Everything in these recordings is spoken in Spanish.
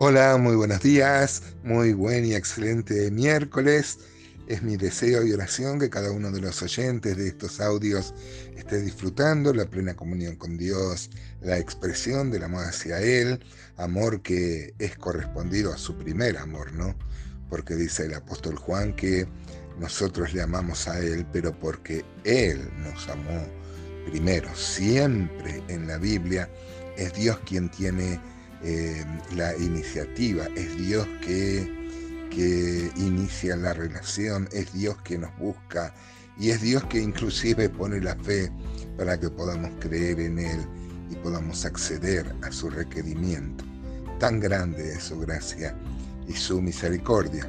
Hola, muy buenos días, muy buen y excelente miércoles. Es mi deseo y oración que cada uno de los oyentes de estos audios esté disfrutando la plena comunión con Dios, la expresión del amor hacia Él, amor que es correspondido a su primer amor, ¿no? Porque dice el apóstol Juan que nosotros le amamos a Él, pero porque Él nos amó primero. Siempre en la Biblia es Dios quien tiene eh, la iniciativa, es Dios que, que inicia la relación, es Dios que nos busca y es Dios que inclusive pone la fe para que podamos creer en Él y podamos acceder a su requerimiento. Tan grande es su gracia y su misericordia.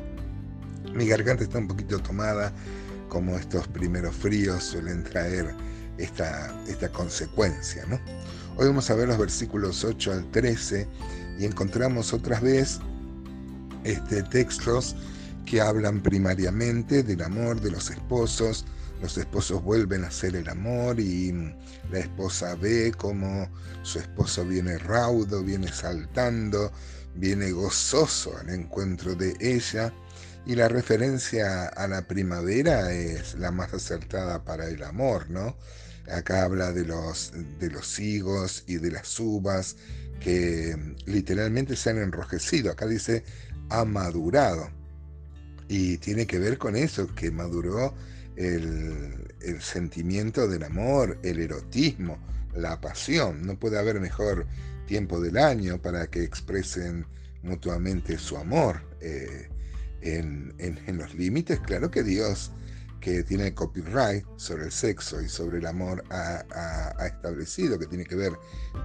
Mi garganta está un poquito tomada, como estos primeros fríos suelen traer esta, esta consecuencia. ¿no? Hoy vamos a ver los versículos 8 al 13 y encontramos otra vez este, textos que hablan primariamente del amor de los esposos. Los esposos vuelven a hacer el amor y la esposa ve como su esposo viene raudo, viene saltando, viene gozoso al encuentro de ella. Y la referencia a la primavera es la más acertada para el amor, ¿no? Acá habla de los, de los higos y de las uvas que literalmente se han enrojecido. Acá dice ha madurado. Y tiene que ver con eso, que maduró el, el sentimiento del amor, el erotismo, la pasión. No puede haber mejor tiempo del año para que expresen mutuamente su amor. Eh, en, en, en, los límites, claro que Dios que tiene copyright sobre el sexo y sobre el amor ha, establecido, que tiene que ver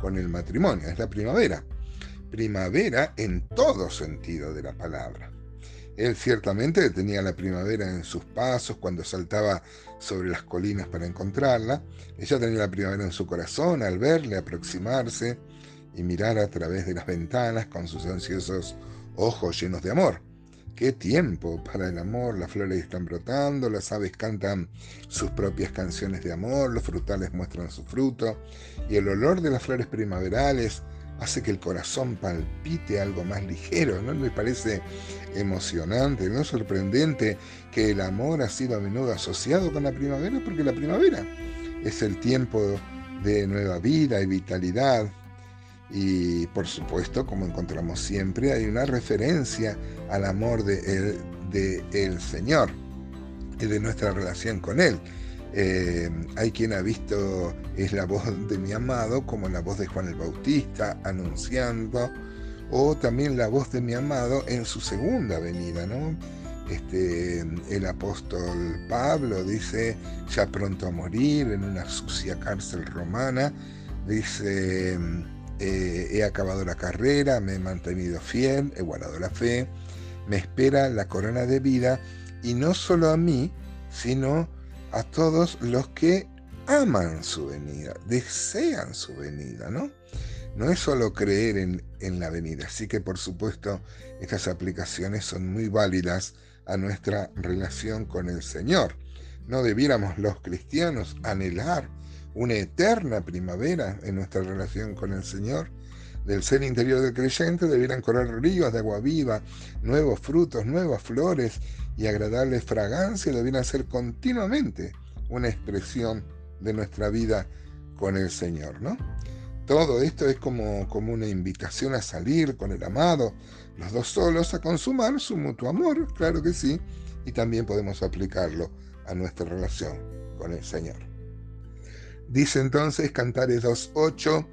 con el matrimonio. Es la primavera. Primavera en todo sentido de la palabra. Él ciertamente tenía la primavera en sus pasos cuando saltaba sobre las colinas para encontrarla. Ella tenía la primavera en su corazón al verle aproximarse y mirar a través de las ventanas con sus ansiosos ojos llenos de amor. Qué tiempo para el amor, las flores están brotando, las aves cantan sus propias canciones de amor, los frutales muestran su fruto y el olor de las flores primaverales hace que el corazón palpite algo más ligero, ¿no le parece emocionante, no sorprendente que el amor ha sido a menudo asociado con la primavera? Porque la primavera es el tiempo de nueva vida y vitalidad, y por supuesto, como encontramos siempre, hay una referencia al amor de el, de el Señor y de nuestra relación con Él. Eh, hay quien ha visto es la voz de mi amado como la voz de Juan el Bautista anunciando o también la voz de mi amado en su segunda venida, ¿no? Este, el apóstol Pablo dice ya pronto a morir en una sucia cárcel romana, dice eh, he acabado la carrera, me he mantenido fiel, he guardado la fe, me espera la corona de vida y no solo a mí, sino a todos los que aman su venida, desean su venida, ¿no? No es solo creer en, en la venida, así que por supuesto estas aplicaciones son muy válidas a nuestra relación con el Señor. No debiéramos los cristianos anhelar una eterna primavera en nuestra relación con el Señor. Del ser interior del creyente debieran correr ríos de agua viva, nuevos frutos, nuevas flores y agradables fragancias debieran ser continuamente una expresión de nuestra vida con el Señor, ¿no? Todo esto es como, como una invitación a salir con el amado, los dos solos, a consumar su mutuo amor, claro que sí, y también podemos aplicarlo a nuestra relación con el Señor. Dice entonces Cantares 2.8,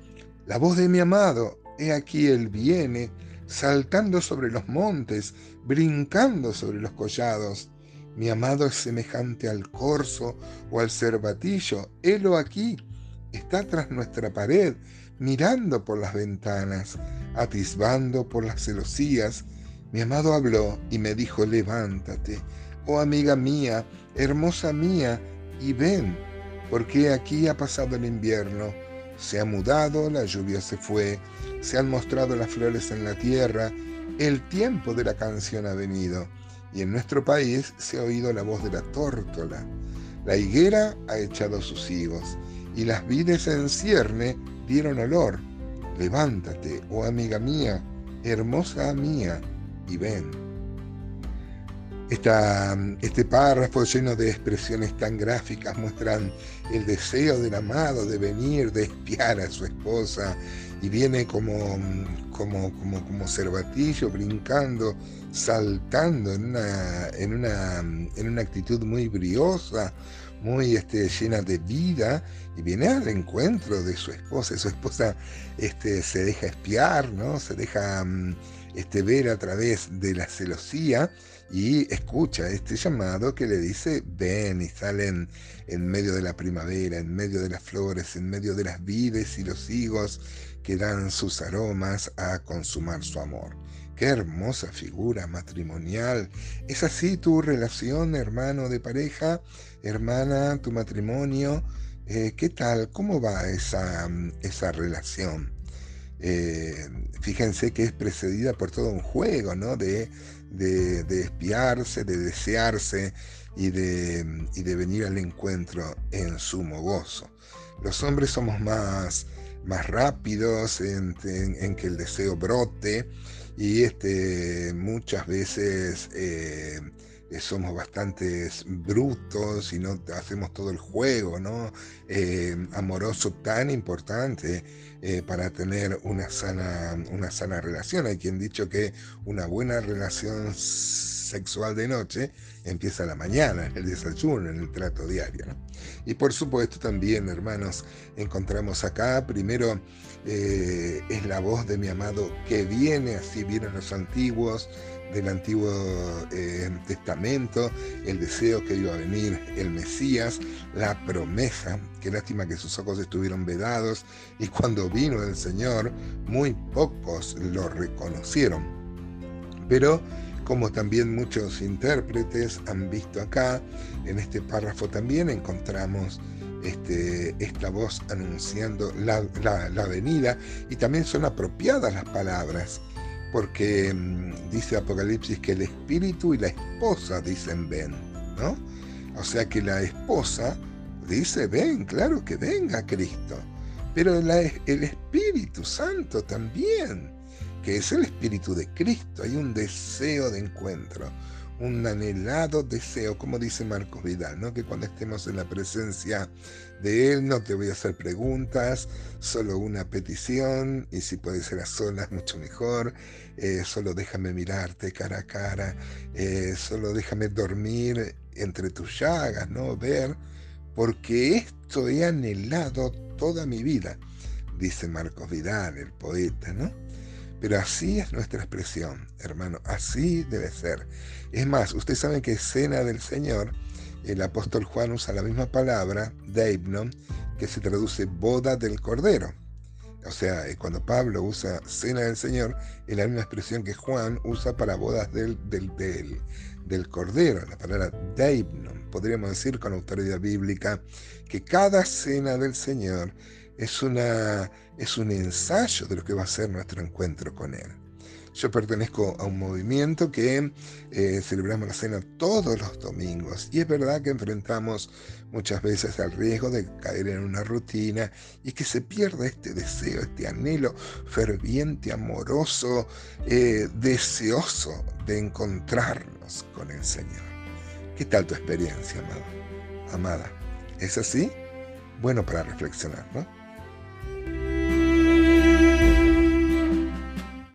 la voz de mi amado, he aquí él viene, saltando sobre los montes, brincando sobre los collados. Mi amado es semejante al corzo o al cervatillo, helo aquí, está tras nuestra pared, mirando por las ventanas, atisbando por las celosías. Mi amado habló y me dijo, levántate, oh amiga mía, hermosa mía, y ven porque aquí ha pasado el invierno, se ha mudado, la lluvia se fue, se han mostrado las flores en la tierra, el tiempo de la canción ha venido, y en nuestro país se ha oído la voz de la tórtola. La higuera ha echado sus higos, y las vides en cierne dieron olor. Levántate, oh amiga mía, hermosa mía, y ven este párrafo lleno de expresiones tan gráficas muestran el deseo del amado de venir, de espiar a su esposa y viene como, como, como, como cervatillo brincando, saltando en una, en una, en una actitud muy briosa, muy este, llena de vida y viene al encuentro de su esposa. Su esposa este, se deja espiar, ¿no? se deja mm, este, ver a través de la celosía y escucha este llamado que le dice, ven y salen en medio de la primavera, en medio de las flores, en medio de las vides y los higos que dan sus aromas a consumar su amor. Qué hermosa figura matrimonial. ¿Es así tu relación, hermano de pareja, hermana, tu matrimonio? Eh, ¿Qué tal? ¿Cómo va esa, esa relación? Eh, fíjense que es precedida por todo un juego, ¿no? De de, espiarse, de desearse y de, de, venir al encuentro en sumo gozo. Los hombres somos más, más rápidos en, que el deseo brote y este, muchas veces eh, somos bastante brutos y no hacemos todo el juego ¿no? Eh, amoroso tan importante eh, para tener una sana, una sana relación. Hay quien dicho que una buena relación sexual de noche empieza la mañana, el desayuno, en el trato diario. Y por supuesto también, hermanos, encontramos acá, primero eh, es la voz de mi amado que viene, así vienen los antiguos, del Antiguo eh, Testamento, el deseo que iba a venir el Mesías, la promesa, qué lástima que sus ojos estuvieron vedados y cuando vino el Señor, muy pocos lo reconocieron. Pero como también muchos intérpretes han visto acá, en este párrafo también encontramos este, esta voz anunciando la, venida y también son apropiadas las palabras porque mm, dice Apocalipsis que el espíritu y la esposa dicen ven, ¿no? O sea que la esposa dice ven, claro que venga Cristo, pero el Espíritu Santo también, que es el Espíritu de Cristo, hay un deseo de encuentro, un anhelado deseo, como dice Marcos Vidal, ¿no? que cuando estemos en la presencia de Él no te voy a hacer preguntas, solo una petición, y si puede ser a solas, mucho mejor, eh, solo déjame mirarte cara a cara, eh, solo déjame dormir entre tus llagas, ¿no? ver, porque esto he anhelado toda mi vida, dice Marcos Vidal, el poeta, ¿no? Pero así es nuestra expresión, hermano, así debe ser. Es más, ustedes saben que Cena del Señor, el apóstol Juan usa la misma palabra, Deibnon, que se traduce boda del Cordero. O sea, eh, cuando Pablo usa Cena del Señor, es la misma expresión que Juan usa para bodas del, del, del, Cordero, la palabra Deibnon. Podríamos decir con autoridad bíblica que cada cena del Señor es, una, es un ensayo de lo que va a ser nuestro encuentro con Él. Yo pertenezco a un movimiento que eh, celebramos la cena todos los domingos y es verdad que enfrentamos muchas veces al riesgo de caer en una rutina y que se pierda este deseo, este anhelo ferviente, amoroso, eh, deseoso de encontrarnos con el Señor. ¿Qué tal tu experiencia, amada? Amada, ¿es así? Bueno para reflexionar, ¿no?